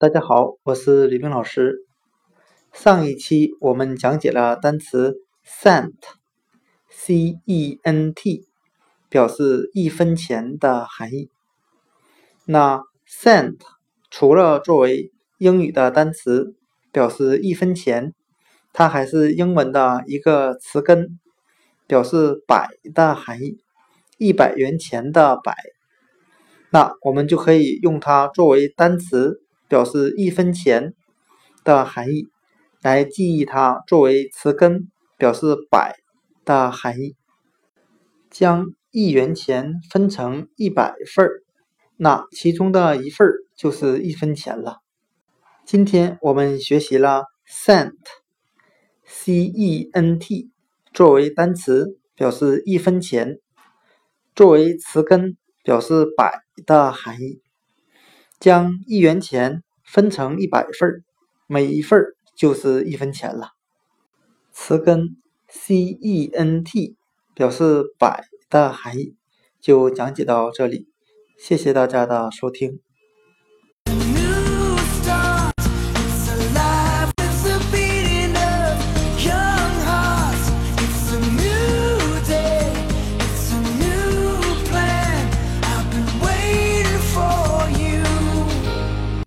大家好，我是李冰老师。上一期我们讲解了单词 cent，c-e-n-t，表示一分钱的含义。那 cent 除了作为英语的单词表示一分钱，它还是英文的一个词根，表示百的含义，一百元钱的百。那我们就可以用它作为单词。表示一分钱的含义，来记忆它作为词根表示百的含义。将一元钱分成一百份儿，那其中的一份儿就是一分钱了。今天我们学习了 cent，c-e-n-t 作为单词表示一分钱，作为词根表示百的含义。将一元钱分成一百份，每一份就是一分钱了。词根 cent 表示百的含义，就讲解到这里，谢谢大家的收听。